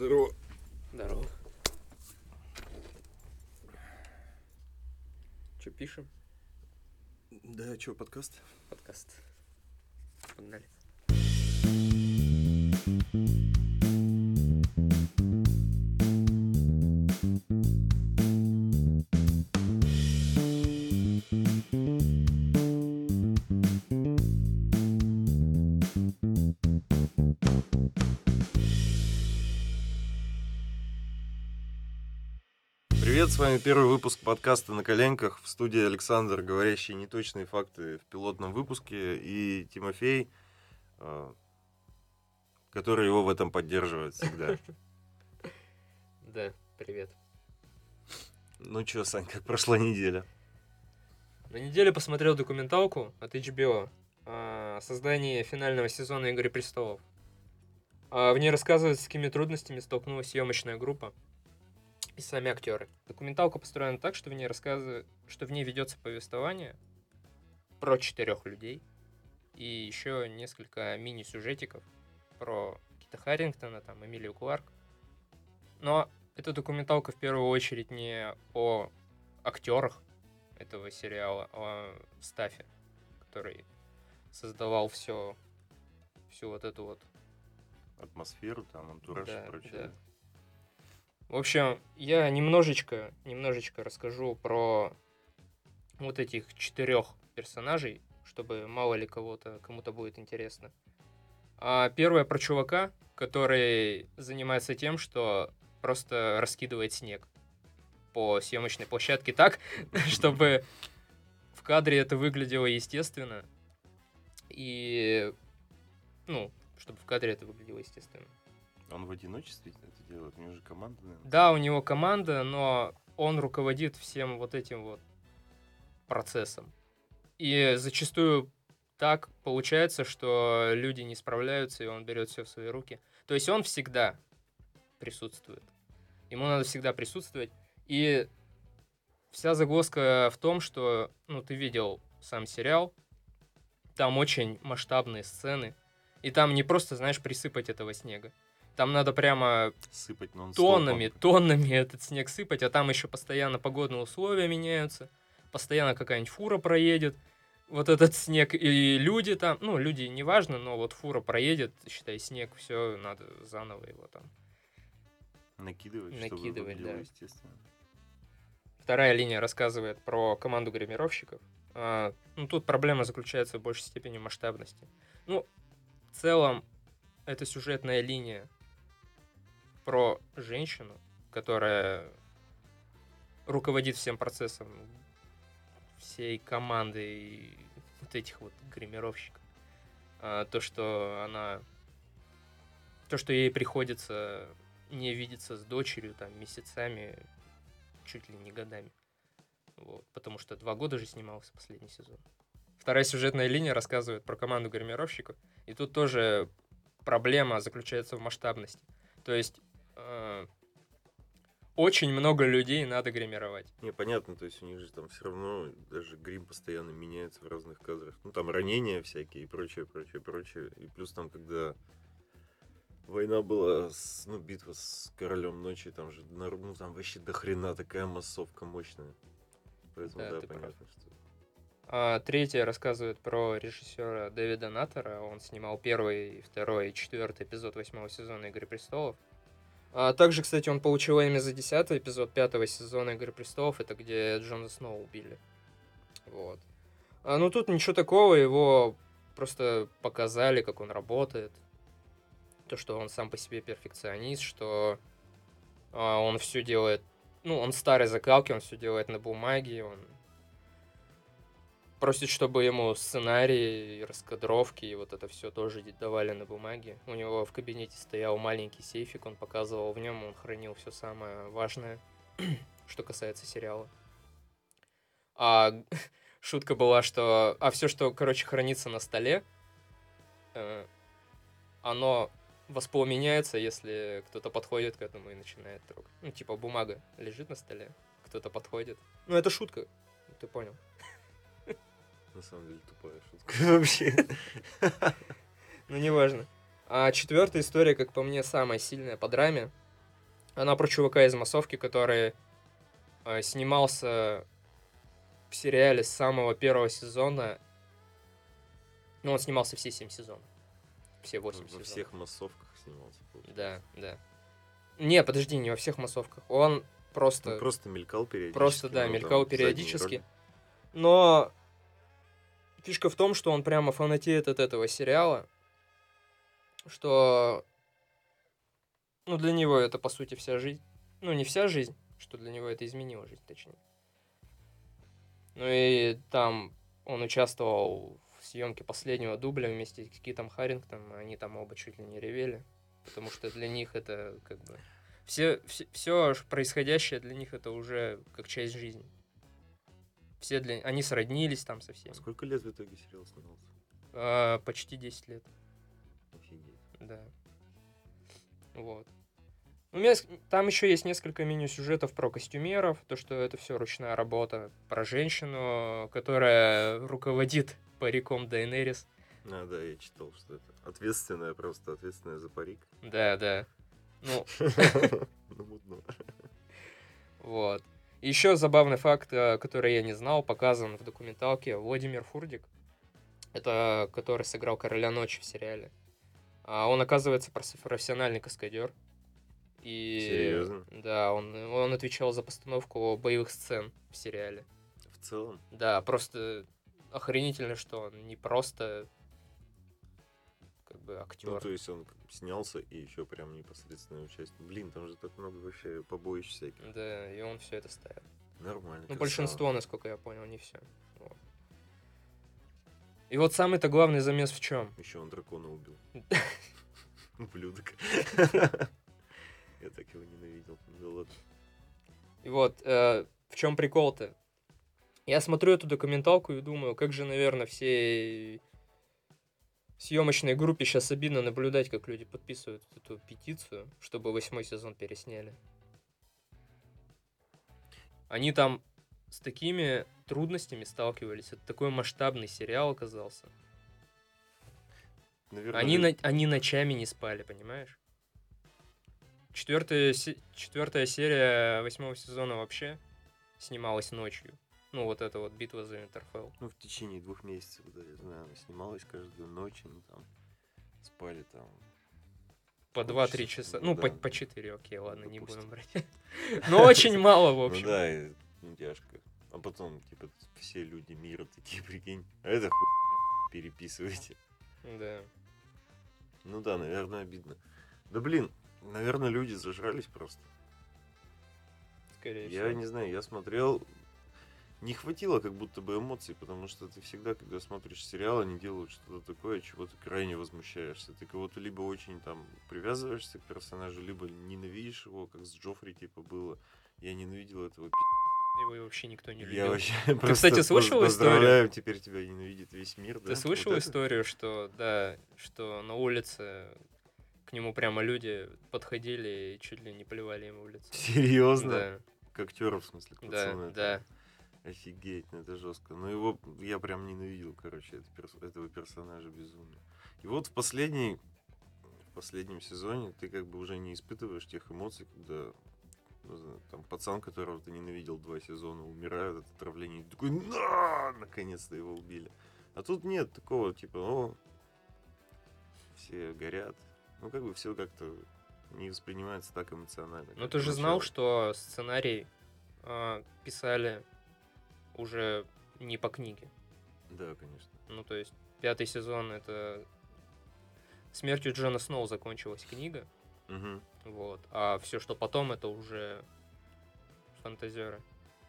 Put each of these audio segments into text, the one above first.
Здорово. Здорово. Че пишем? Да, что, подкаст? Подкаст. Погнали. Привет, с вами первый выпуск подкаста «На коленках». В студии Александр, говорящий неточные факты в пилотном выпуске, и Тимофей, э, который его в этом поддерживает всегда. Да, привет. Ну чё, Сань, как прошла неделя? На неделе посмотрел документалку от HBO о создании финального сезона «Игры престолов». А В ней рассказывается, с какими трудностями столкнулась съемочная группа и сами актеры. Документалка построена так, что в ней рассказывает, что в ней ведется повествование про четырех людей и еще несколько мини-сюжетиков про Кита Харрингтона, там, Эмилию Кларк. Но эта документалка в первую очередь не о актерах этого сериала, а о Стафе, который создавал все, всю вот эту вот Атмосферу, там, антураж Да, и прочее. да. В общем, я немножечко, немножечко расскажу про вот этих четырех персонажей, чтобы мало ли кого-то, кому-то будет интересно. А первое про чувака, который занимается тем, что просто раскидывает снег по съемочной площадке так, чтобы в кадре это выглядело естественно. И, ну, чтобы в кадре это выглядело естественно. Он в одиночестве это делает? У него же команда, наверное. Да, у него команда, но он руководит всем вот этим вот процессом. И зачастую так получается, что люди не справляются, и он берет все в свои руки. То есть он всегда присутствует. Ему надо всегда присутствовать. И вся загвоздка в том, что, ну, ты видел сам сериал, там очень масштабные сцены, и там не просто, знаешь, присыпать этого снега. Там надо прямо Сыпать тоннами, тоннами этот снег сыпать, а там еще постоянно погодные условия меняются, постоянно какая-нибудь фура проедет, вот этот снег, и люди там, ну, люди неважно, но вот фура проедет, считай, снег, все, надо заново его там. Накидывать, чтобы Накидывать, выглядело да. естественно. Вторая линия рассказывает про команду гримировщиков. А, ну, тут проблема заключается в большей степени масштабности. Ну, в целом, это сюжетная линия про женщину, которая руководит всем процессом всей команды и вот этих вот гримировщиков. А, то, что она... То, что ей приходится не видеться с дочерью там месяцами, чуть ли не годами. Вот, потому что два года же снимался последний сезон. Вторая сюжетная линия рассказывает про команду гримировщиков. И тут тоже проблема заключается в масштабности. То есть очень много людей надо гримировать. Не, понятно, то есть у них же там все равно даже грим постоянно меняется в разных кадрах. Ну, там ранения всякие и прочее, прочее, прочее. И плюс там, когда война была, с- ну, битва с королем ночи, там же, ну, там вообще до хрена такая массовка мощная. Поэтому, Да, да, ты прав. понятно, что... А третья рассказывает про режиссера Дэвида Наттера. Он снимал первый, второй и четвертый эпизод восьмого сезона «Игры престолов». А также, кстати, он получил Эмми за десятый эпизод пятого сезона «Игры престолов». Это где Джона Сноу убили. Вот. А, ну, тут ничего такого. Его просто показали, как он работает. То, что он сам по себе перфекционист, что а, он все делает... Ну, он старой закалки, он все делает на бумаге, он просит, чтобы ему сценарий, и раскадровки и вот это все тоже давали на бумаге. У него в кабинете стоял маленький сейфик, он показывал в нем, он хранил все самое важное, что касается сериала. А шутка была, что... А все, что, короче, хранится на столе, э, оно воспламеняется, если кто-то подходит к этому и начинает трогать. Ну, типа бумага лежит на столе, кто-то подходит. Ну, это шутка, ты понял. На самом деле тупая шутка вообще. Ну, неважно. А четвертая история, как по мне, самая сильная по драме. Она про чувака из массовки, который э, снимался в сериале с самого первого сезона. Ну, он снимался все семь сезонов. Все восемь Во сезонов. всех массовках снимался. получается. Да, да. Не, подожди, не во всех массовках. Он просто... Ну, просто мелькал периодически. Просто, да, но мелькал периодически. Но фишка в том, что он прямо фанатеет от этого сериала, что ну, для него это, по сути, вся жизнь. Ну, не вся жизнь, что для него это изменило жизнь, точнее. Ну и там он участвовал в съемке последнего дубля вместе с Китом Харрингтоном, они там оба чуть ли не ревели, потому что для них это как бы... Все, все, происходящее для них это уже как часть жизни. Все для... Они сроднились там со всеми. А Сколько лет в итоге сериал снимался? А, почти 10 лет, Офигеть. да. Вот. У меня там еще есть несколько меню-сюжетов про костюмеров, то, что это все ручная работа, про женщину, которая руководит париком Дайнерис. А, да, я читал, что это ответственная, просто ответственная за парик. Да, да. Ну, Ну, мудно. вот. Еще забавный факт, э, который я не знал, показан в документалке Владимир Фурдик. Это который сыграл Короля Ночи в сериале. А он, оказывается, профессиональный каскадер. И... Серьезно? Да, он, он отвечал за постановку боевых сцен в сериале. В целом, Да, просто охренительно, что он не просто как бы актер. ну, то есть он снялся и еще прям непосредственное участие. Блин, там же так много вообще побоищ всяких. Да, и он все это ставил. Нормально. Ну, красава. большинство, насколько я понял, не все. И вот самый-то главный замес в чем? Еще он дракона убил. Ублюдок. Я так его ненавидел. Ладно. И вот, э, в чем прикол-то? Я смотрю эту документалку и думаю, как же, наверное, всей съемочной группе сейчас обидно наблюдать, как люди подписывают эту петицию, чтобы восьмой сезон пересняли. Они там с такими трудностями сталкивались. Это такой масштабный сериал оказался. Наверное, Они, на- они ночами не спали, понимаешь? Четвертая, четвертая серия восьмого сезона вообще снималась ночью. Ну, вот эта вот битва за Винтерфелл. Ну, в течение двух месяцев, да, я знаю, она снималась каждую ночь, они там спали там. По Сколько 2-3 часов? часа. Ну Ну, по, да. по 4, окей, ладно, не Допустим. будем брать. Но очень мало, в Ну общем. да, и, ну, тяжко. А потом, типа, все люди мира такие, прикинь, а это хуй переписывайте. Да. Ну да, наверное, обидно. Да блин, наверное, люди зажрались просто. Скорее Я всего. не знаю, я смотрел, не хватило как будто бы эмоций, потому что ты всегда, когда смотришь сериал, они делают что-то такое, чего ты крайне возмущаешься. Ты кого-то либо очень там привязываешься к персонажу, либо ненавидишь его, как с Джоффри типа было. Я ненавидел этого пи***. Его вообще никто не любил. Я вообще кстати, просто слышал историю? Теперь тебя ненавидит весь мир, да? Ты слышал Вот это? историю, что, да, что на улице к нему прямо люди подходили и чуть ли не плевали ему в лицо? Серьезно? Да, К актеру, в смысле, к да, пацану да. этому? Офигеть, ну это жестко. Ну его я прям ненавидел, короче, это перс- этого персонажа безумно. И вот в последней, в последнем сезоне ты как бы уже не испытываешь тех эмоций, когда ну, знаю, там пацан, которого ты ненавидел два сезона, умирает от отравления, и ты такой, на, наконец-то его убили. А тут нет такого, типа, о, все горят. Ну, как бы все как-то не воспринимается так эмоционально. Ну как ты же знал, поначалу. что сценарий а, писали уже не по книге. Да, конечно. Ну, то есть, пятый сезон это смертью Джона Сноу закончилась книга, Мгм. вот, а все, что потом, это уже фантазеры,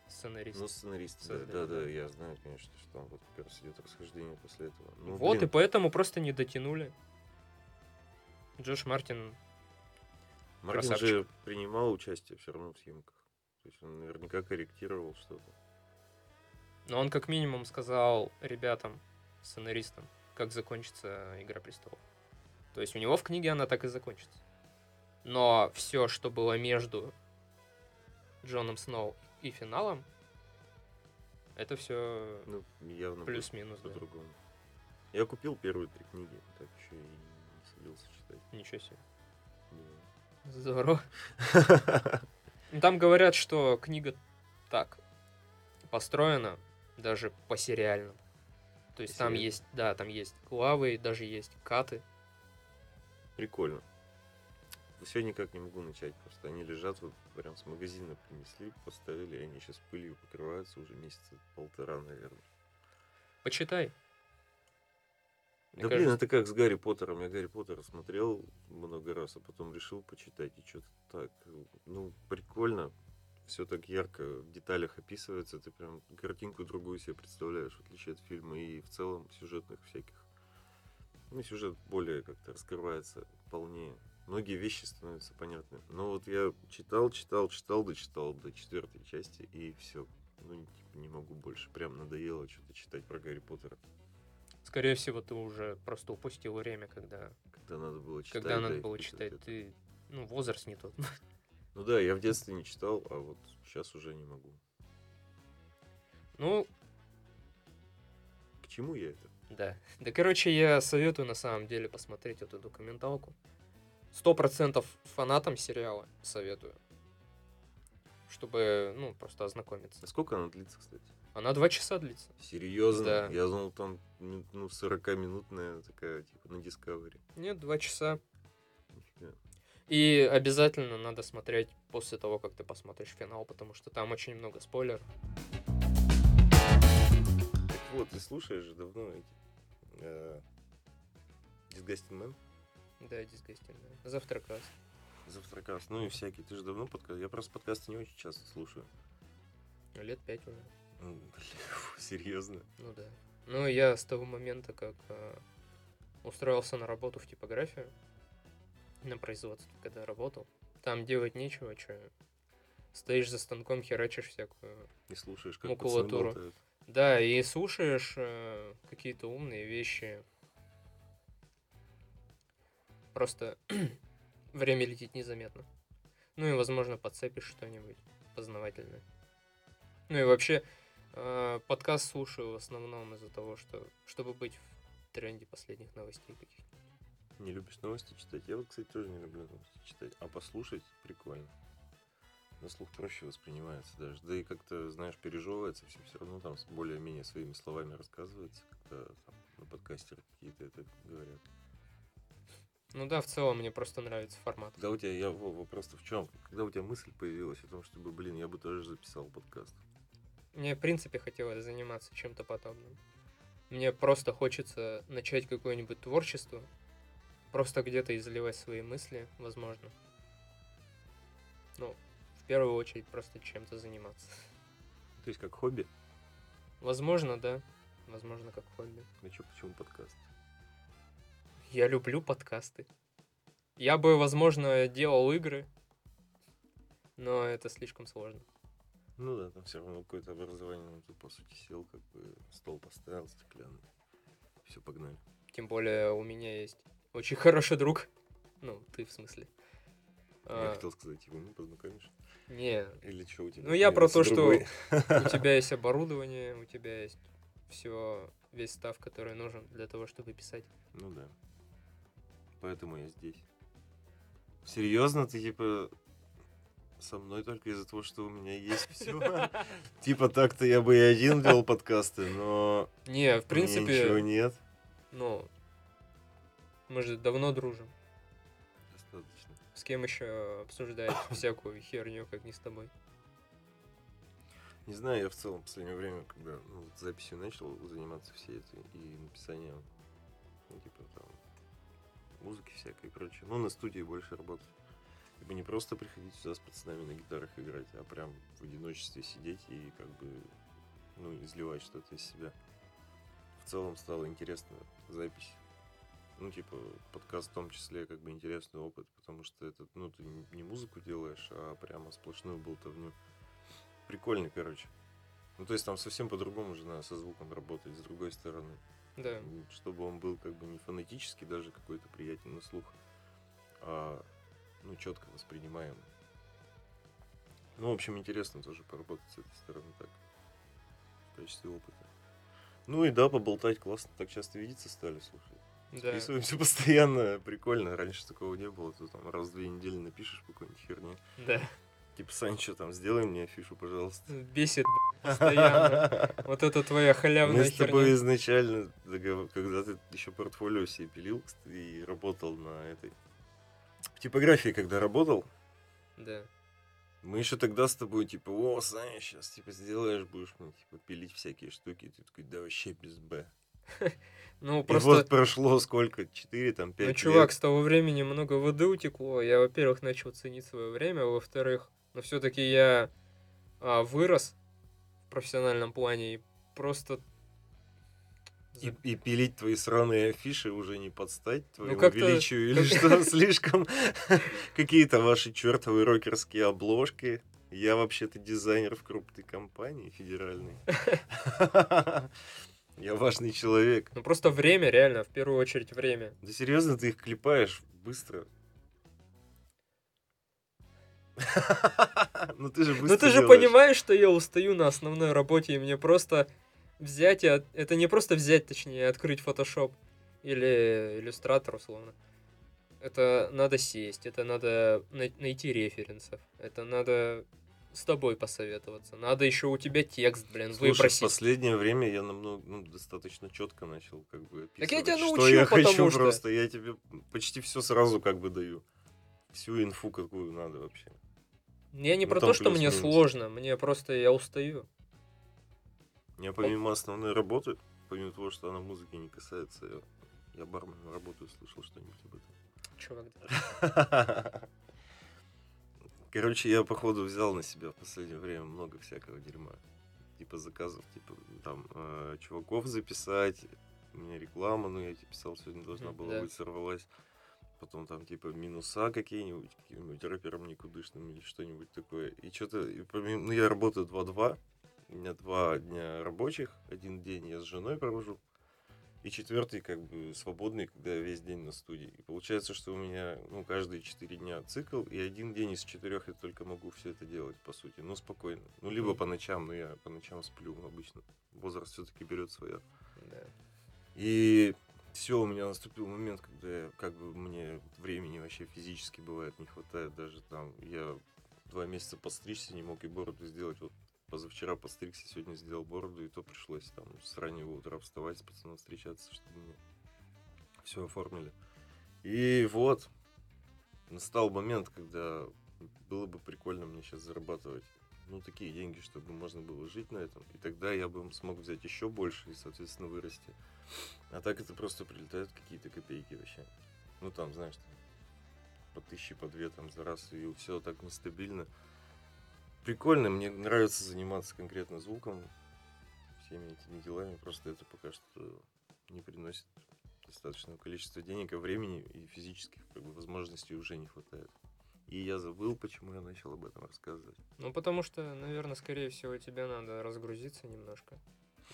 сценаристы. Ну, сценарист, да, да, да. я знаю, конечно, что там вот как раз идет расхождение после этого. Ну, вот, блин, и поэтому просто не дотянули. Джош Мартин, Мартин красавчик. же принимал участие все равно в съемках. То есть он наверняка корректировал что-то. Но он как минимум сказал ребятам, сценаристам, как закончится Игра Престолов. То есть у него в книге она так и закончится. Но все, что было между Джоном Сноу и финалом, это все Ну, явно плюс-минус, да. по-другому. Я купил первые три книги, так еще и не собирался читать. Ничего себе. Да. Здорово. Ну, Там говорят, что книга так построена, даже по сериальному. То есть там есть, да, там есть главы, даже есть каты. Прикольно. Все никак не могу начать, просто они лежат вот прям с магазина принесли, поставили, и они сейчас пылью покрываются уже месяца полтора, наверное. Почитай. Мне да блин, кажется- это как с Гарри Поттером. Я Гарри Поттера смотрел много раз, а потом решил почитать. И что-то так, ну, прикольно. Все так ярко в деталях описывается. Ты прям картинку другую себе представляешь, в отличие от фильма. И в целом сюжетных всяких. Ну, сюжет более как-то раскрывается полнее. Многие вещи становятся понятны. Но вот я читал, читал, читал, дочитал до четвертой части, и все. Ну, типа, не могу больше. Прям надоело что-то читать про Гарри Поттера. Скорее всего, ты уже просто упустил время, когда, Когда надо было читать. когда да, надо было читать. это. Ты, ну, возраст не тот. Ну да, я в детстве не читал, а вот сейчас уже не могу. Ну, К чему я это? да. Да, короче, я советую на самом деле посмотреть эту документалку. Сто процентов фанатам сериала советую. Чтобы, ну, просто ознакомиться. А сколько она длится, кстати? Она два часа длится. Серьезно? Да. Я думал, там ну, 40-минутная такая, типа, на Discovery. Нет, два часа. И обязательно надо смотреть после того, как ты посмотришь финал, потому что там очень много спойлеров. Так вот, ты слушаешь же давно эти... э, Disgusting Man? Да, дисгастинг, да. Завтракас. Завтракас, ну и всякие. Ты же давно подкаст... Я просто подкасты не очень часто слушаю. Лет пять уже. Ну, блин, серьезно. Ну да. Ну, я с того момента, как э, устроился на работу в типографию, на производстве, когда работал, там делать нечего, что стоишь за станком, херачишь всякую. Не слушаешь, как Макулатуру. Да, и слушаешь э, какие-то умные вещи. Просто время летит незаметно. Ну и, возможно, подцепишь что-нибудь познавательное. Ну и вообще, э, подкаст слушаю в основном из-за того, что чтобы быть в тренде последних новостей каких Не любишь новости читать? Я вот, кстати, тоже не люблю новости читать. А послушать прикольно. На слух проще воспринимается даже. Да и как-то, знаешь, пережевывается все все равно там более-менее своими словами рассказывается, когда там на подкастеры какие-то это говорят. Ну да, в целом мне просто нравится формат. Когда у тебя, я, вопрос в чем? Когда у тебя мысль появилась о том, чтобы, блин, я бы тоже записал подкаст. Мне, в принципе, хотелось заниматься чем-то подобным. Мне просто хочется начать какое-нибудь творчество, просто где-то изливать свои мысли, возможно. Ну, в первую очередь, просто чем-то заниматься. То есть как хобби? Возможно, да. Возможно, как хобби. Ну что, почему подкаст? Я люблю подкасты. Я бы, возможно, делал игры, но это слишком сложно. Ну да, там все равно какое-то образование, ну, ты по сути сел, как бы стол поставил стеклянный. Все, погнали. Тем более у меня есть очень хороший друг. Ну, ты в смысле. Я А, хотел сказать, его мы познакомишь. Не, Или что у тебя? Ну, я про то, что другой? у тебя есть оборудование, у тебя есть все, весь став, который нужен для того, чтобы писать. Ну да. Поэтому я здесь. Серьезно, ты типа со мной только из-за того, что у меня есть все. Типа так-то я бы и один вел подкасты, но Не, в меня ничего принципе, нет. ну, мы же давно дружим. Достаточно. С кем еще обсуждать всякую херню, как не с тобой? Не знаю, я в целом в последнее время, когда ну, вот записью начал заниматься всей этой и написанием, ну, типа там, музыки всякой и прочее. Ну, на студии больше работать. Типа не просто приходить сюда с пацанами на гитарах играть, а прям в одиночестве сидеть и как бы, ну, изливать что-то из себя. В целом стало интересно запись. Ну, типа, подкаст в том числе как бы интересный опыт, потому что это, ну, ты не музыку делаешь, а прямо сплошную болтовню. Прикольно, короче. Ну, то есть там совсем по-другому же надо со звуком работать, с другой стороны. Да. Чтобы он был как бы не фонетически даже какой-то приятен на слух, а ну, четко воспринимаемый. Ну, в общем, интересно тоже поработать с этой стороны так, в качестве опыта. Ну и да, поболтать классно, так часто видеться стали, слушай. Да. Списываемся постоянно, прикольно. Раньше такого не было. Ты там раз в две недели напишешь по какой-нибудь херне. Да. Типа, Санчо, там, сделай мне афишу, пожалуйста. Бесит постоянно. Вот это твоя Мы халявная с тобой херня. изначально, когда ты еще портфолио себе пилил и работал на этой... В типографии, когда работал, Да. мы еще тогда с тобой, типа, о, Саня, сейчас, типа, сделаешь, будешь мне, типа, пилить всякие штуки. И ты такой, да вообще без Б. Ну, И просто... вот прошло сколько? 4, там, 5 Ну, лет. чувак, с того времени много воды утекло. Я, во-первых, начал ценить свое время, во-вторых, но все-таки я а, вырос в профессиональном плане и просто... И, и пилить твои сраные афиши уже не подстать твоему Ну, величию или что, слишком какие-то ваши чертовые рокерские обложки. Я вообще-то дизайнер в крупной компании федеральной. Я важный человек. Ну, просто время, реально, в первую очередь время. Да серьезно, ты их клепаешь быстро. Ну ты же Ну, ты же понимаешь, что я устаю на основной работе, и мне просто взять Это не просто взять, точнее, открыть Photoshop или иллюстратор, условно. Это надо сесть, это надо най- найти референсов, это надо с тобой посоветоваться. Надо еще у тебя текст, блин, Слушай, в выбросить. последнее время я намного, ну, достаточно четко начал как бы Так я описывать, тебя что научил, я хочу что- просто. Я тебе почти все сразу как бы даю. Всю инфу, какую надо вообще. Я не ну, про то, что мне сложно, мне просто я устаю. Я помимо основной работы, помимо того, что она музыки не касается, я, я барменом работаю, слышал что-нибудь об этом. Чувак, да. Короче, я, походу, взял на себя в последнее время много всякого дерьма. Типа заказов, типа там э, чуваков записать, у меня реклама, ну я тебе писал, сегодня должна была да. быть, сорвалась. Потом там типа минуса какие-нибудь, каким-нибудь рэпером никудышным или что-нибудь такое. И что-то, помимо- ну я работаю 2-2, у меня два дня рабочих, один день я с женой провожу, и четвертый как бы свободный, когда я весь день на студии. И получается, что у меня ну, каждые четыре дня цикл, и один день из четырех я только могу все это делать, по сути. Ну, спокойно. Ну, либо по ночам, но я по ночам сплю обычно. Возраст все-таки берет свое. Да. И все, у меня наступил момент, когда я, как бы мне времени вообще физически бывает не хватает. Даже там я два месяца постричься не мог и бороду сделать. Вот позавчера постригся, сегодня сделал бороду, и то пришлось там с раннего утра вставать с пацаном встречаться, чтобы мне все оформили. И вот, настал момент, когда было бы прикольно мне сейчас зарабатывать ну, такие деньги, чтобы можно было жить на этом. И тогда я бы смог взять еще больше и, соответственно, вырасти. А так это просто прилетают какие-то копейки вообще. Ну, там, знаешь, там, по тысяче, по две там за раз, и все так нестабильно. Прикольно, мне нравится заниматься конкретно звуком, всеми этими делами, просто это пока что не приносит достаточного количества денег, а времени и физических как бы, возможностей уже не хватает. И я забыл, почему я начал об этом рассказывать. Ну, потому что, наверное, скорее всего, тебе надо разгрузиться немножко.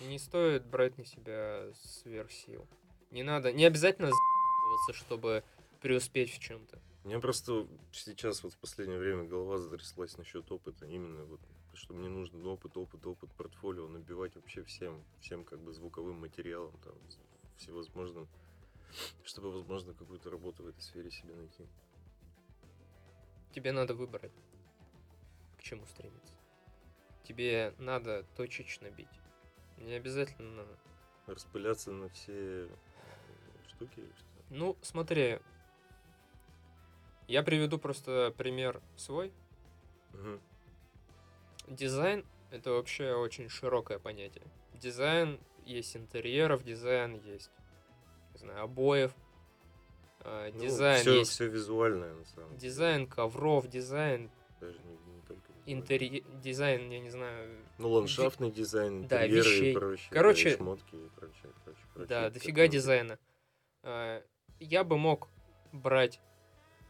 Не стоит брать на себя сверх сил. Не надо, не обязательно за***ываться, чтобы преуспеть в чем-то. Меня просто сейчас вот в последнее время голова затряслась насчет опыта. Именно вот, что мне нужен опыт, опыт, опыт, портфолио набивать вообще всем, всем как бы звуковым материалом, там, всевозможным, чтобы, возможно, какую-то работу в этой сфере себе найти. Тебе надо выбрать, к чему стремиться. Тебе надо точечно бить. Не обязательно... Распыляться на все штуки или что? Ну, смотри, я приведу просто пример свой. Мгм. Дизайн — это вообще очень широкое понятие. Дизайн есть интерьеров, дизайн есть, не знаю, обоев, а, Ну, дизайн все, есть все визуальное, на самом деле. дизайн ковров, дизайн Даже не, не только визуальное. интерьер, дизайн, я не знаю, Ну, ландшафтный дизайн, Да, вещей. и прочее. Короче, да, и шмотки и прочее, прочее, прочее. да, дофига дизайна. А, Я бы мог брать,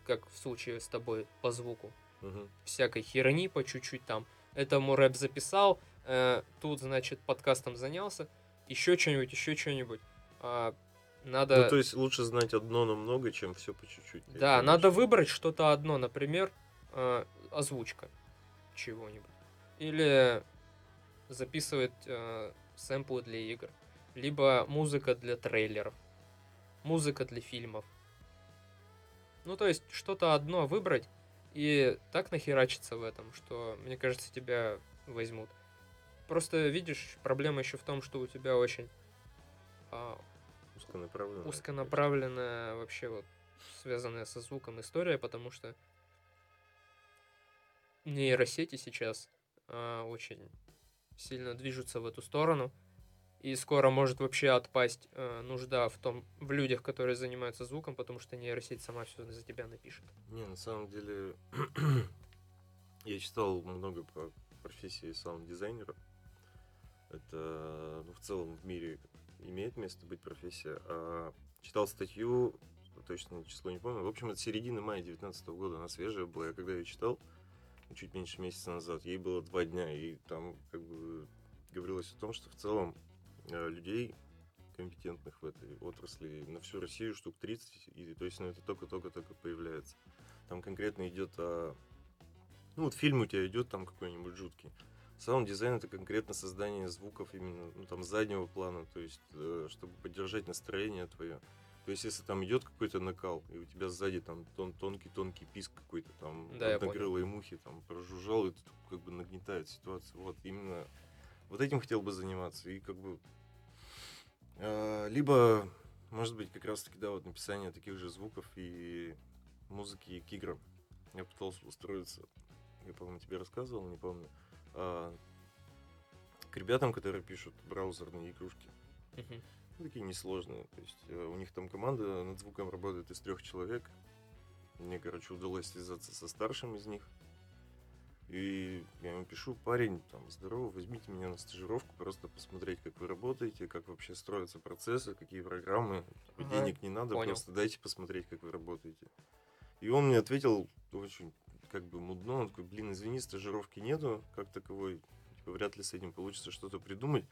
как в случае с тобой по звуку, Мгм. всякой херни по чуть-чуть там. Этому рэп записал, э, тут, значит, подкастом занялся, еще что-нибудь, еще что-нибудь. А, надо... Ну, то есть лучше знать одно, но много, чем все по чуть-чуть. Да, надо выбрать что-то одно, например, э, озвучка чего-нибудь. Или записывать э, сэмплы для игр. Либо музыка для трейлеров. музыка для фильмов. Ну, то есть, что-то одно выбрать и так нахерачиться в этом, что, мне кажется, тебя возьмут. Просто, видишь, проблема еще в том, что у тебя очень а, Узконаправленная. узконаправленная вообще вот связанная со звуком история, потому что нейросети сейчас а, очень сильно движутся в эту сторону. И скоро может вообще отпасть э, нужда в том, в людях, которые занимаются звуком, потому что нейросеть сама все за тебя напишет. Не, на самом деле, я читал много про профессии саунд-дизайнера. Это, ну, в целом в мире имеет место быть профессия. А читал статью, точно число не помню. В общем, это середина мая 19 года, она свежая была. Я когда ее читал, чуть меньше месяца назад, ей было два дня, и там как бы говорилось о том, что в целом людей компетентных в этой отрасли на всю Россию штук 30, и то есть ну, это только-только-только появляется. Там конкретно идет о... Ну вот фильм у тебя идет там какой-нибудь жуткий. Саунд-дизайн это конкретно создание звуков именно ну, там заднего плана, то есть э, чтобы поддержать настроение твое. То есть если там идет какой-то накал, и у тебя сзади там тон, тонкий-тонкий писк какой-то, там Да, однокрылые мухи там прожужжал, и тут как бы нагнетает ситуацию. Вот именно вот этим хотел бы заниматься. И как бы э, либо, может быть, как раз таки, да, вот написание таких же звуков и музыки к играм. Я пытался устроиться, я, по-моему, тебе рассказывал, не помню, а, к ребятам, которые пишут браузерные игрушки. Ну, такие несложные. То есть э, у них там команда над звуком работает из трех человек. Мне, короче, удалось связаться со старшим из них. И я ему пишу, парень, там, здорово, возьмите меня на стажировку, просто посмотреть, как вы работаете, как вообще строятся процессы, какие программы. Типа, Ага, Денег не надо, понял. просто дайте посмотреть, как вы работаете. И он мне ответил очень как бы мудно, он такой, блин, извини, стажировки нету, как таковой, типа, вряд ли с этим получится что-то придумать.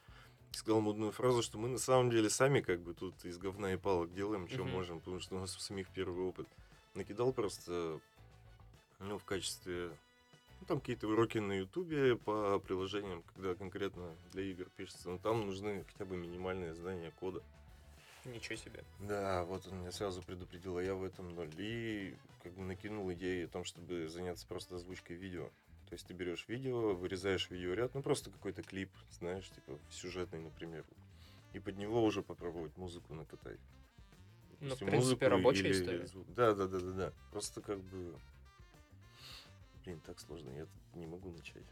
Сказал мудную фразу, что мы на самом деле сами как бы тут из говна и палок делаем, что Мгм. можем, потому что у нас у самих первый опыт. Накидал просто, ну, в качестве, ну, там какие-то уроки на ютубе по приложениям, когда конкретно для игр пишется, но там нужны хотя бы минимальные знания кода. Ничего себе. Да, вот он меня сразу предупредил, а я в этом ноль. И как бы накинул идею о том, чтобы заняться просто озвучкой видео. То есть ты берешь видео, вырезаешь видеоряд, ну просто какой-то клип, знаешь, типа сюжетный, например. И под него уже попробовать музыку накатать. Ну, в принципе, рабочая или история. Да, да, да, да, да. Просто как бы. Блин, так сложно, я не могу начать.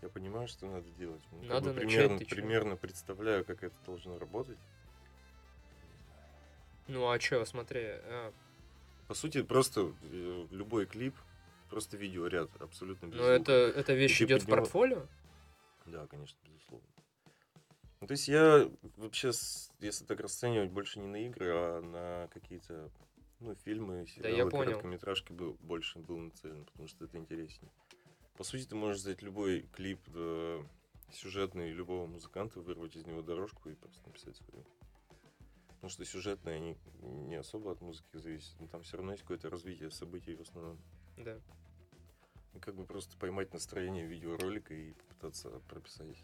Я понимаю, что надо делать. Ну, как Надо бы начать, примерно, примерно представляю, как это должно работать. Ну а чё, смотри, а, По сути, просто э, любой клип, просто видеоряд, абсолютно без ну звука. это, эта вещь идет в под него- портфолио? Да, конечно, безусловно. Ну, то есть я вообще, если так расценивать, больше не на игры, а на какие-то ну, фильмы, сериалы, я понял. короткометражки был, больше был нацелен, потому что это интереснее. По сути, ты можешь взять любой клип да, сюжетный любого музыканта, вырвать из него дорожку и просто написать свою. Потому что сюжетные, они не особо от музыки зависят, но там все равно есть какое-то развитие событий в основном. Да. И как бы просто поймать настроение видеоролика и попытаться прописать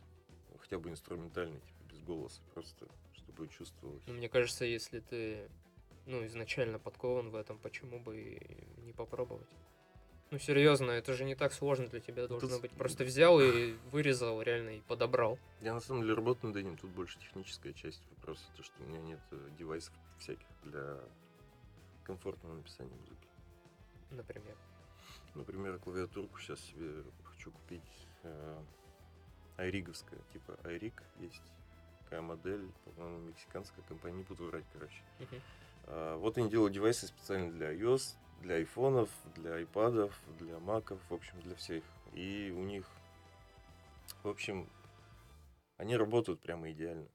хотя бы инструментальный, типа без голоса, просто чтобы чувствовалось. Ну, мне кажется, если ты, ну, изначально подкован в этом, почему бы и не попробовать? Ну, серьезно, это же не так сложно для тебя должно Тут- быть. Просто взял и вырезал реально и подобрал. Я на самом деле работаю над этим, тут больше техническая часть вопроса, то что у меня нет э, девайсов всяких для комфортного написания музыки. Например. Например, клавиатурку сейчас себе хочу купить э, айриговская, типа айрик есть такая модель, по-моему, мексиканская компания, не буду врать, короче. Мгм. А, Вот они делают девайсы специально для iOS, для айфонов, для айпадов, для маков, в общем, для всех. И у них, в общем, они работают прямо идеально.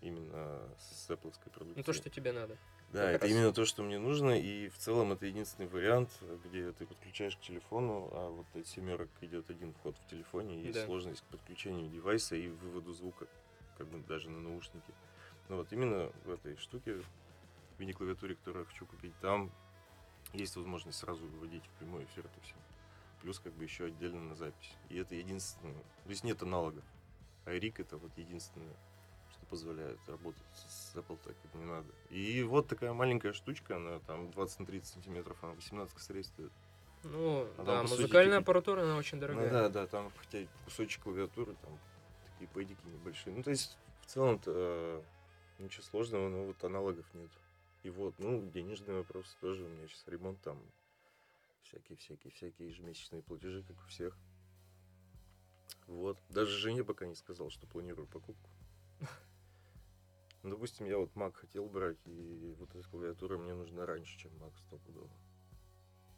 Именно с Apple продукцией. Ну, то, что тебе надо. Да, как это раз. именно то, что мне нужно, и в целом это единственный вариант, где ты подключаешь к телефону, а вот от семерок идет один вход в телефоне, и Да. сложность к подключению девайса и выводу звука, как бы даже на наушники. Но вот именно в этой штуке, мини-клавиатуре, которую я хочу купить, там есть возможность сразу выводить в прямой эфир это все. Плюс как бы еще отдельно на запись. И это единственное. То есть нет аналогов. А Рик это вот единственное, что не позволяют работать с Apple так, как не надо. И вот такая маленькая штучка, она там 20 на 30 сантиметров, она 18 косарей стоит. Ну, А там, да, сути, музыкальная типа- аппаратура, она очень дорогая. Ну да, да, там хотя кусочек клавиатуры, там такие пэдики небольшие. Ну, то есть, в целом-то э, ничего сложного, но вот аналогов нет. И вот, ну, денежный вопрос тоже. У меня сейчас ремонт там всякие-всякие-всякие ежемесячные платежи, как у всех. Вот. Даже жене пока не сказал, что планирую покупку. Ну, Допустим, я вот Mac хотел брать, и вот эта клавиатура мне нужна раньше, чем Mac стопудово.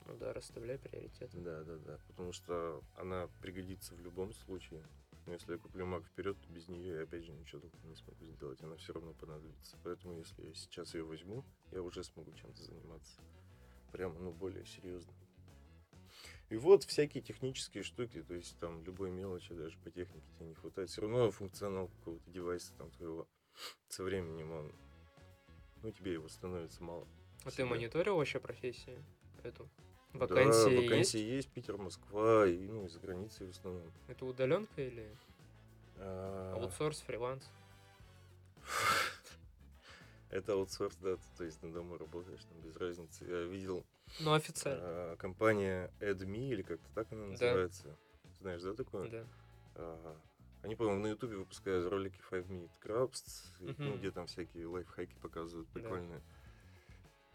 Ну да, расставляй приоритеты. Да, да, да. Потому что она пригодится в любом случае. Но если я куплю Mac вперед, то без нее я опять же ничего толком не смогу сделать. Она все равно понадобится. Поэтому если я сейчас ее возьму, я уже смогу чем-то заниматься. Прямо, ну, более серьезно. И вот всякие технические штуки, то есть там любой мелочи, даже по технике тебе не хватает. Все равно функционал какого-то девайса там твоего со временем он, ну, тебе его становится мало. А ты Всегда. мониторил вообще профессию эту? Да, Вакансии есть? вакансии есть, Питер, Москва, и, ну, из-за границы в основном. Это удаленка или А, аутсорс, фриланс? Это аутсорс, да, то есть на дому работаешь, там без разницы. Я видел Ну, официально. а, компания AdMe, или как-то так она называется. Знаешь, да, такое? Да. А, Они, по-моему, на Ютубе выпускают ролики 5 Minute Crafts, и, ну, где там всякие лайфхаки показывают, Да. прикольные.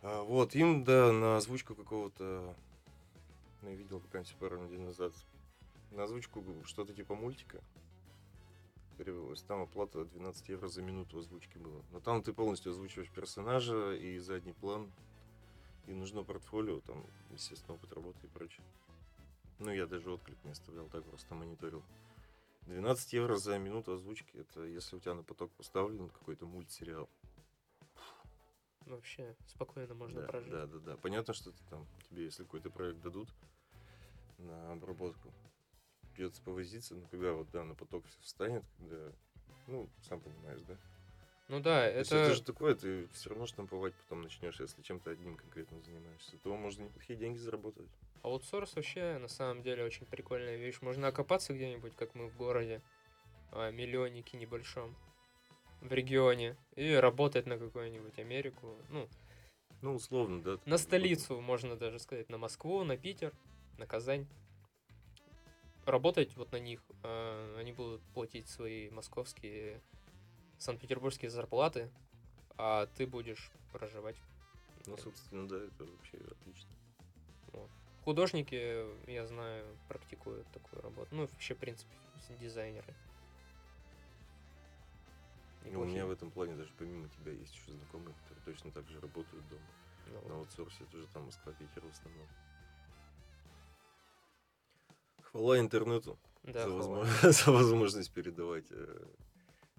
А, вот, им, да, на озвучку какого-то... Ну, я видел вакансию пару недель назад. На озвучку что-то типа мультика перевелось. Там оплата 12 евро за минуту озвучки было. Но там ты полностью озвучиваешь персонажа и задний план. И нужно портфолио, там, естественно, опыт работы и прочее. Ну, я даже отклик не оставлял, так просто мониторил. 12 евро за минуту озвучки, это если у тебя на поток поставлен какой-то мультсериал. Вообще, спокойно можно да, прожить. Да, да, да. Понятно, что ты там, тебе, если какой-то проект дадут обработку, придется повозиться, но когда вот, да, на поток все встанет, когда, ну, сам понимаешь, да? Ну да, То есть это... это же такое, ты все равно штамповать потом начнешь, если чем-то одним конкретно занимаешься, то можно неплохие деньги заработать. Аутсорс вообще на самом деле очень прикольная вещь. Можно окопаться где-нибудь, как мы в городе, а, миллионнике небольшом, в регионе, и работать на какую-нибудь Америку. Ну, Ну, условно, да. на столицу, можно даже сказать, на Москву, на Питер, на Казань. Работать вот на них. а, Они будут платить свои московские, санкт-петербургские зарплаты, а ты будешь проживать. Ну, собственно, да, это вообще отлично. Художники, я знаю, практикуют такую работу. Ну, вообще, в принципе, дизайнеры. Ну, у Неплохие. меня в этом плане даже помимо тебя есть еще знакомые, которые точно так же работают дома. Ну, На аутсорсе тоже там Москва, Питер в основном. Хвала интернету да, за, возможно- за возможность передавать э,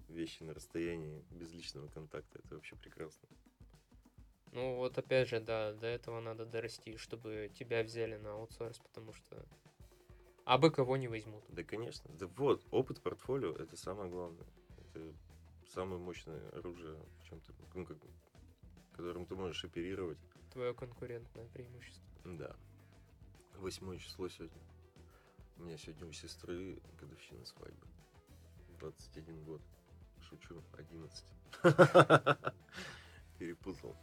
вещи на расстоянии без личного контакта. Это вообще прекрасно. Ну, вот опять же, да, до этого надо дорасти, чтобы тебя взяли на аутсорс, потому что абы кого не возьмут. Да, конечно. Да вот, опыт портфолио это самое главное. Это самое мощное оружие, в чем ты, ну, как, которым ты можешь оперировать. Твое конкурентное преимущество. Да. Восьмое число сегодня. У меня сегодня у сестры годовщина свадьбы. 21 год. Шучу, 11. Перепутал.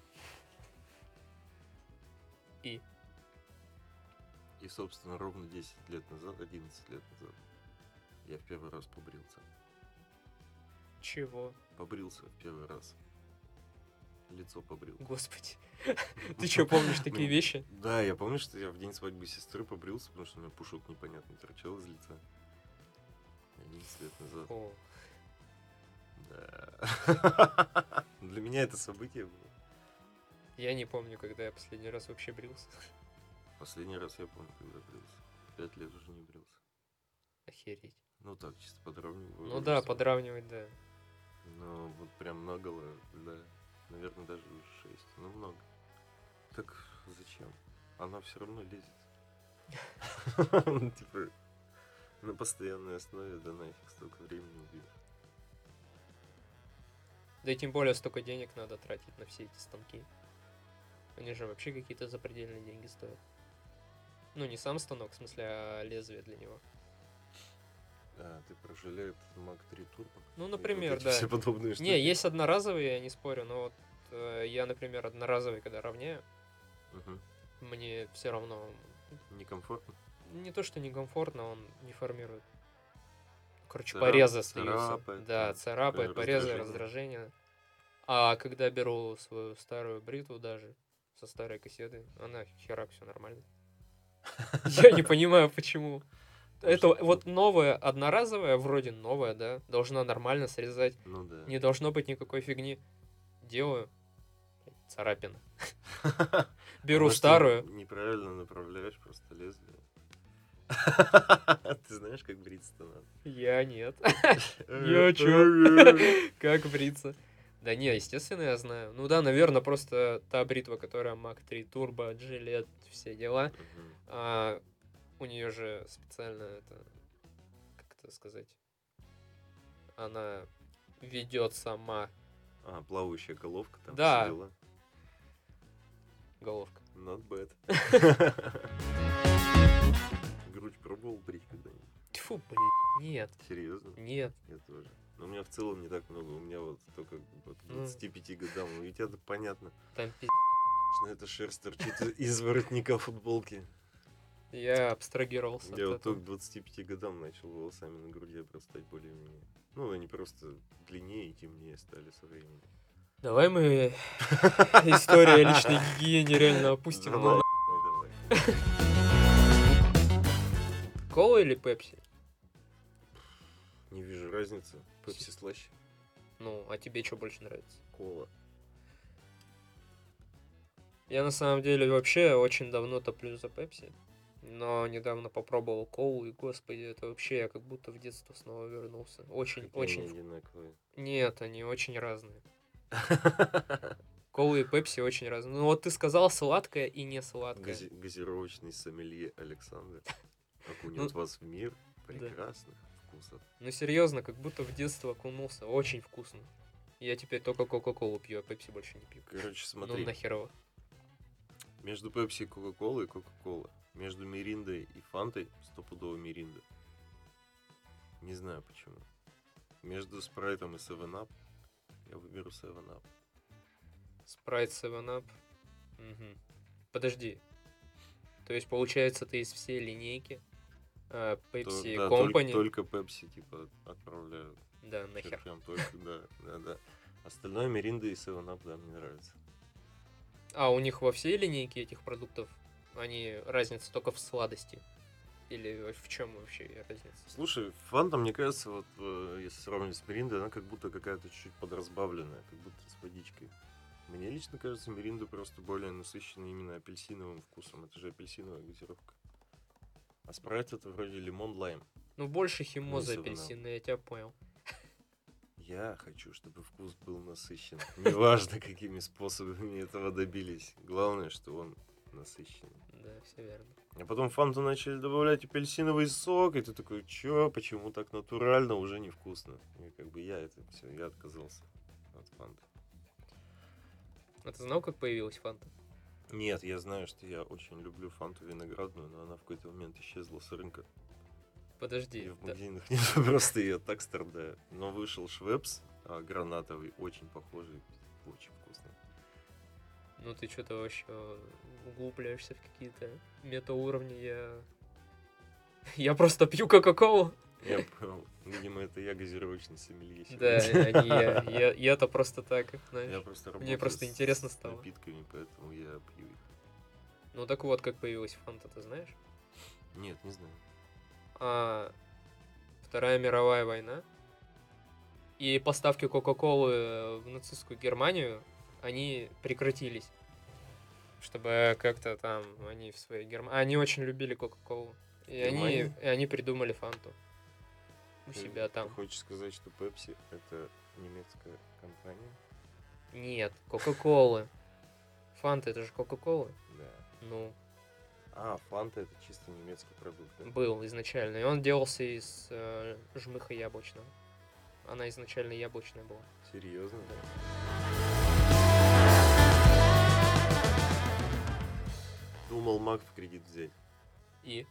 И? И, собственно, ровно 10 лет назад, 11 лет назад, я в первый раз побрился. Чего? Побрился в первый раз. Лицо побрил. Господи. Ты что, помнишь такие Ну, вещи? Да, я помню, что я в день свадьбы сестры побрился, потому что у меня пушок непонятный торчал из лица. 11 лет назад. О, Да. Для меня это событие было. я не помню, когда я последний раз вообще брился. Последний раз я помню, когда брился. Пять лет уже не брился. Охереть. Ну так, чисто подравниваю. Ну да, подравнивать, да. Но вот прям наголо, да. Наверное, даже уже шесть. Ну много. Так зачем? Она все равно лезет. Типа, на постоянной основе, да нафиг, столько времени убить. Да и тем более столько денег надо тратить на все эти станки. Они же вообще какие-то запредельные деньги стоят. Ну, не сам станок, в смысле, а лезвие для него. А, ты про жалеет Mac 3 Turbo. Ну, например, вот да. Все подобные штуки. Не, есть одноразовые, я не спорю, но вот э, я, например, одноразовый, когда равняю, Мгм. мне все равно Некомфортно. не то, что некомфортно, он не формирует. Короче, Царап- порезы остаются. царапает, Да, царапает, порезы, раздражение. раздражение. А когда беру свою старую бритву даже, со старой кассеты, она херак, все нормально. Я не понимаю, почему. Это Может, вот новая, одноразовая, вроде новая, да, должна нормально срезать. Ну да. Не должно быть никакой фигни. Делаю. Царапина. Беру старую. Неправильно направляешь просто лезвие. Ты знаешь, как бриться-то надо? Я нет. Я Я чё? Как бриться? Да не, естественно, я знаю. Ну да, наверное, просто та бритва, которая Mac 3 Turbo, Gillette, все дела. У нее же специально это, как это сказать, она ведет сама А, плавающая головка там. Да. все дела. головка. Not bad. Грудь пробовал брить когда-нибудь? Тьфу, блин, нет, Серьезно? нет. Я тоже. Но у меня в целом не так много. У меня вот только вот к Ну. 25 годам. Ну, ведь это понятно. Там пи***. Что это шерсть торчит из воротника футболки. Я абстрагировался. Я от вот только к 25 годам начал волосами на груди обрастать более-менее. Ну, они просто длиннее и темнее стали со временем. Давай мы история личной гигиены реально опустим. Давай, давай. Кола или пепси? Не вижу разницы. Пепси слаще. Ну, а тебе что больше нравится? Кола. Я на самом деле вообще очень давно топлю за пепси. Но недавно попробовал колу, и господи, это вообще я как будто в детство снова вернулся. Очень, Какие очень. они одинаковые. Нет, они очень разные. Кола и пепси очень разные. Ну вот ты сказал сладкое и не сладкое. Гази- Газировочный сомелье Александр окунет Ну, вас в мир прекрасных вкусов. Ну серьезно, как будто в детство окунулся. Очень вкусно. Я теперь только Кока-Колу пью, а пепси больше не пью. Короче, Ну смотри. нахерово. Между Пепси и Кока-Колой Кока-Кола. Между Мириндой и Фантой стопудово Миринда. Не знаю почему. Между Спрайтом и 7-Up я выберу 7-Up. Спрайт 7-Up. Мгм. Подожди. То есть, получается, ты из всей линейки То- Pepsi да, Company... Только, только Pepsi, типа, отправляют. Да, нахер. Чертям только, да, да, да. Остальное Миринда и 7-Up, да, мне нравится. А у них во всей линейке этих продуктов они разница только в сладости? Или в чем вообще разница? Слушай, Фанта, мне кажется, вот э, если сравнивать с Мириндой, она как будто какая-то чуть подразбавленная, как будто с водичкой. Мне лично кажется, Миринда просто более насыщенная именно апельсиновым вкусом. Это же апельсиновая газировка. А спрайт это вроде лимон-лайм. Ну, больше химоза 7-Up. апельсинная, я тебя понял. Я хочу, чтобы вкус был насыщен. Неважно, какими способами этого добились. Главное, что он насыщенный. Да, все верно. А потом в фанту начали добавлять апельсиновый сок, и ты такой, чё, почему так натурально, уже невкусно. И как бы я это все, я отказался от фанты. А ты знал, как появилась фанта? Нет, я знаю, что я очень люблю фанту виноградную, но она в какой-то момент исчезла с рынка. Подожди. И в да- магазинах нет, просто я так страдаю. Но вышел Швепс а, гранатовый, очень похожий, очень. Ну ты что-то вообще углубляешься в какие-то метауровни. Я... Я просто пью Кока-Колу. Я понял. Видимо, это я газировочный сомелье Да, а не я. Я- Я-то просто так, Я знаешь. просто Мне просто интересно с стало. напитками, поэтому я пью их. Ну так вот, как появилась фанта, ты знаешь? Нет, не знаю. А, Вторая мировая война. И поставки Кока-Колы в нацистскую Германию, они прекратились. Чтобы как-то там они в своей Германии... Они очень любили Кока-Колу. И они, и они придумали фанту. У Ты- себя ты там. хочешь сказать, что Pepsi это немецкая компания? Нет, Кока-Колы. Фанта это же Кока-Кола. Да. Ну, А, Фанта это чисто немецкий продукт. да? был изначально. И он делался из э, жмыха яблочного. Она изначально яблочная была. Серьезно? Думал Мак в кредит взять. И?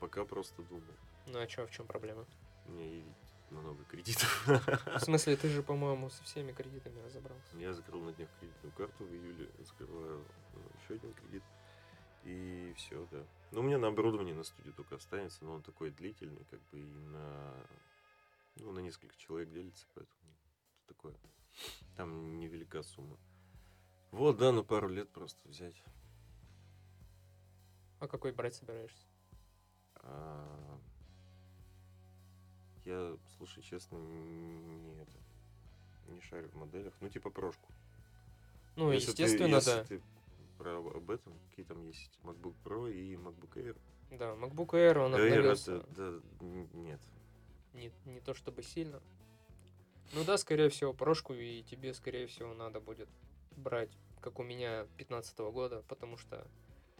Пока просто думал. Ну а чё, в чем проблема? У меня есть много кредитов. В смысле, ты же, по-моему, со всеми кредитами разобрался. Я закрыл на днях кредитную карту в июле, закрываю еще один кредит. И все, да. Но у меня на оборудование на студию только останется, но он такой длительный, как бы и на, ну, на несколько человек делится, поэтому такое. Там невелика сумма. Вот, да, на пару лет просто взять. А какой брать собираешься? А, Я, слушай, честно, не это не шарю в моделях. Ну, типа прошку. Ну, Если ты- естественно, если да. ты про об этом, какие там есть MacBook Pro и MacBook Air. Да, MacBook Air, он Air обновился. это, да, нет. Не, не то чтобы сильно. Ну да, скорее всего, прошку, и тебе, скорее всего, надо будет брать, как у меня, 15 года, потому что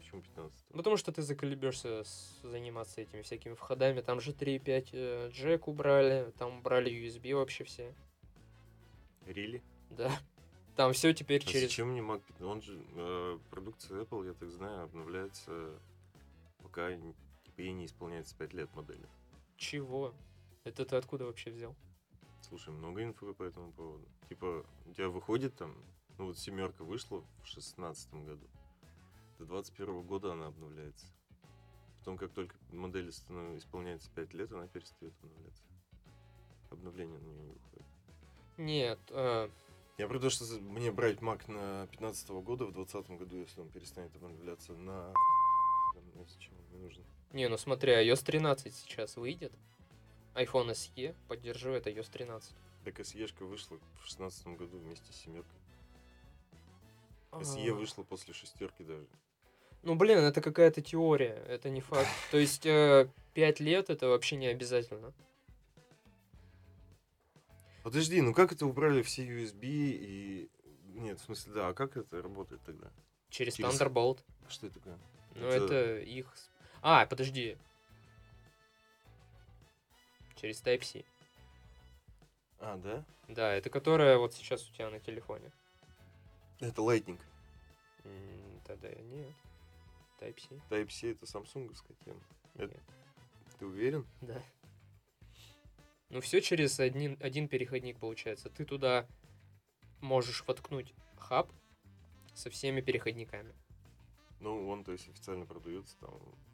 Почему 15 Потому что ты заколебешься заниматься этими всякими входами. Там же 3.5 э, джек убрали, там убрали USB вообще все. Рили? Да. Там все теперь А через... зачем мне Mac 15? Он же, э, продукция Apple, я так знаю, обновляется, пока типа, ей не исполняется 5 лет модели. Чего? Это ты откуда вообще взял? Слушай, много инфы по этому поводу. Типа, у тебя выходит там, ну вот семерка вышла в шестнадцатом году. До 21 года она обновляется. Потом, как только модель станов- исполняется 5 лет, она перестает обновляться. Обновление на нее не выходит. Нет, э, Я про то, что мне брать Mac на 15 года в 20 году, если он перестанет обновляться на... Зачем он мне нужен? не, ну смотри, iOS 13 сейчас выйдет. iPhone SE поддерживает iOS 13. Так SE-шка вышла в 16 году вместе с семеркой. SE вышла после шестерки даже. Ну, блин, это какая-то теория, это не факт. То есть, 5 лет это вообще не обязательно. Подожди, ну как это убрали все USB и... Нет, в смысле, да, а как это работает тогда? Через Через- Thunderbolt. А Что это такое? Ну, Это- это их... А, подожди. Через Type-C. А, да? Да, это которая вот сейчас у тебя на телефоне. Это Lightning. М, Тогда нет. Type-C. Type-C это самсунговская тема. Это- Нет. Ты уверен? Да. Ну, все через один, один переходник получается. Ты туда можешь воткнуть хаб со всеми переходниками. Ну, он, то есть, официально продается там.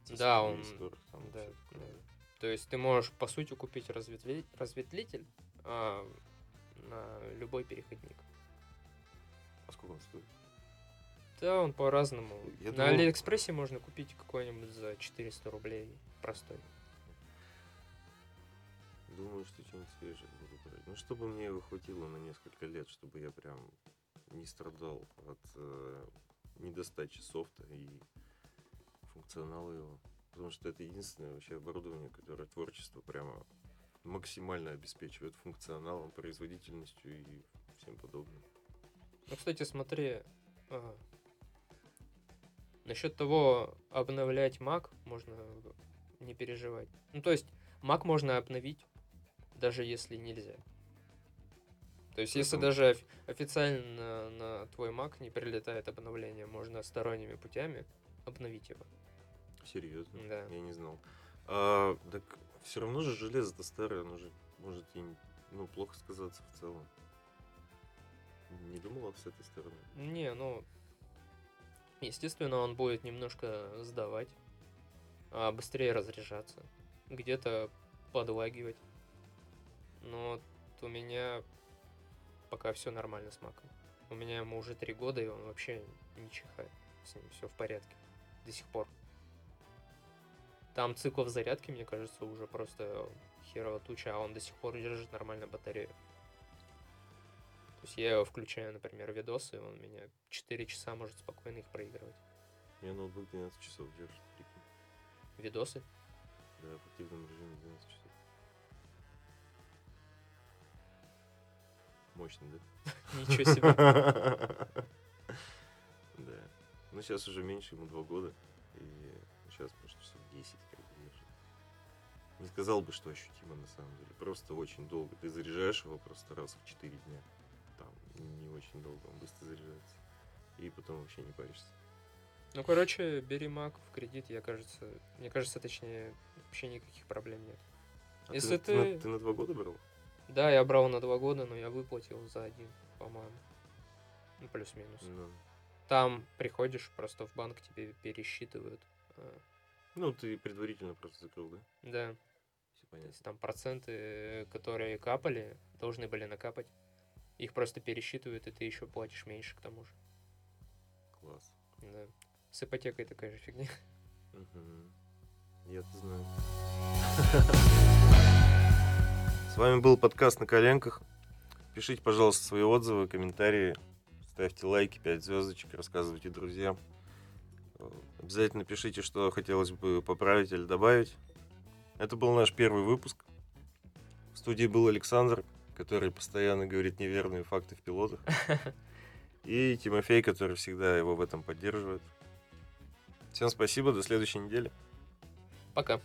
в Да, он- Store, там да, всё такое. да. То есть ты можешь, по сути, купить разветвли- разветвлитель а, на любой переходник. Сколько он стоит? Да, он по-разному. Я на думал- Алиэкспрессе можно купить какой-нибудь за 400 рублей простой. Думаю, что что-нибудь свежее буду брать. Ну, чтобы мне его хватило на несколько лет, чтобы я прям не страдал от э, недостачи софта и функционала его. Потому что это единственное вообще оборудование, которое творчество прямо максимально обеспечивает функционалом, производительностью и всем подобным. Ну, кстати, смотри, а, насчет того, обновлять Mac можно не переживать. Ну, то есть, Mac можно обновить, даже если нельзя. То есть, если даже офи- официально на, на твой Mac не прилетает обновление, можно сторонними путями обновить его. Серьезно? Да. Я не знал. А, так все равно же железо-то старое, оно же может и ну, плохо сказаться в целом. Не думала с этой стороны. Не, ну, естественно, он будет немножко сдавать, а быстрее разряжаться, где-то подлагивать. Но вот у меня пока все нормально с маком. У меня ему уже три года, и он вообще не чихает. С ним все в порядке. До сих пор. Там циклов зарядки, мне кажется, уже просто херова туча, а он до сих пор держит нормально батарею. То есть я его включаю, например, видосы, и он меня 4 часа может спокойно их проигрывать. У меня ноутбук 12 часов держит, прикинь. Видосы? Да, в активном режиме 12 часов. Мощно, да? Ничего себе. Да. Ну, сейчас уже меньше, ему 2 года. И сейчас, может, часов 10 как бы держит. Не сказал бы, что ощутимо на самом деле. Просто очень долго. Ты заряжаешь его просто раз в 4 дня. Не очень долго, он быстро заряжается. И потом вообще не паришься. Ну, короче, бери Mac в кредит, я кажется, мне кажется, точнее, вообще никаких проблем нет. А Если ты, на- ты- ты на два года брал? Да, я брал на два года, но я выплатил за один, по-моему. Ну, плюс-минус. Ну. Там приходишь, просто в банк тебе пересчитывают. э, Ну, ты предварительно просто закрыл, да? Да, Все то понятно. есть там проценты, э, которые капали, должны были накапать. Их просто пересчитывают, и ты еще платишь меньше к тому же. Класс. Да. С ипотекой такая же фигня. Мгм. Я-то знаю. С вами был подкаст на коленках. Пишите, пожалуйста, свои отзывы, комментарии. Ставьте лайки, 5 звездочек, рассказывайте друзьям. Обязательно пишите, что хотелось бы поправить или добавить. Это был наш первый выпуск. В студии был Александр, который постоянно говорит неверные факты в пилотах. И Тимофей, который всегда его в этом поддерживает. Всем спасибо, до следующей недели. Пока.